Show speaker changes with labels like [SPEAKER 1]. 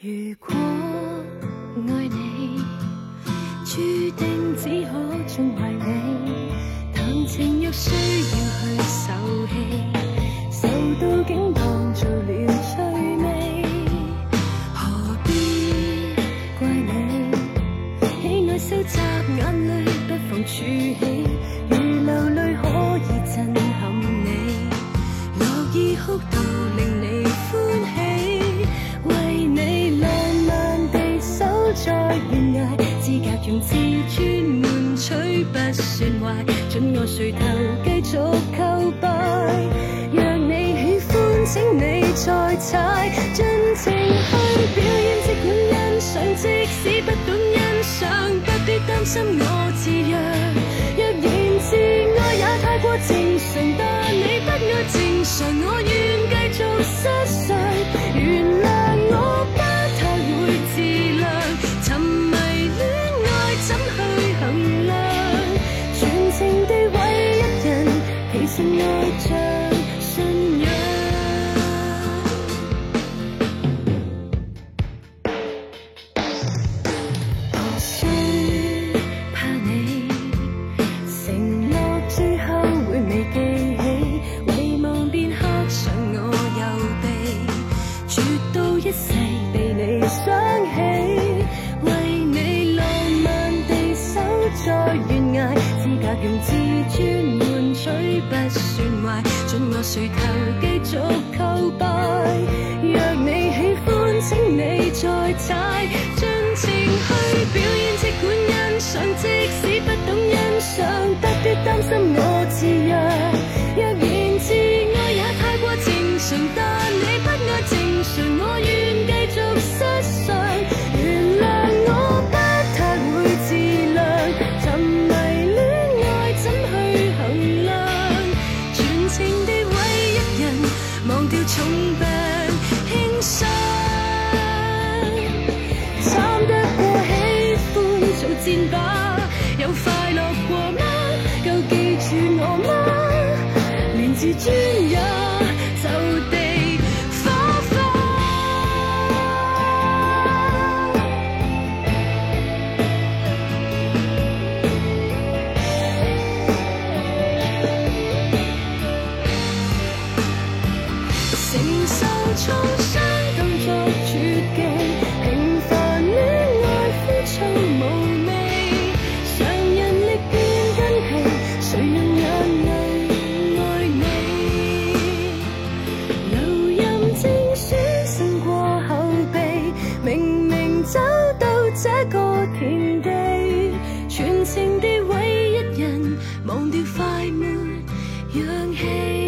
[SPEAKER 1] 如果爱你，注定只可纵爱你。谈情若需要去受气，受到竟当做了趣味。何必怪你，喜爱收集眼泪，不妨储起。如流泪可以趁。在悬崖，资格用自尊换取不算坏，准我垂头继续叩拜。若你喜欢，请你再猜，尽情去表演，即管欣赏，即使不懂欣赏，不必担心我自弱。若然自爱也太过正常，但你不爱正常，我。说怕你承诺最后会未记起，遗忘便刻上我右臂，绝到一世被你想起，为你浪漫地守在悬崖，资格权自尊。水不算坏，准我垂头继续叩拜。若你喜欢，请你再踩，尽情去表演，即管欣赏，即使不懂欣赏，不必担心。掉重病轻伤，惨得过喜欢做战靶，有快乐过吗？够记住我吗？连自尊。受创伤更作绝技，平凡的爱枯燥无味。常人力变筋皮，谁能眼泪爱你？留任正选胜过后备，明明走到这个田地，全情地为一人，忘掉快没氧气。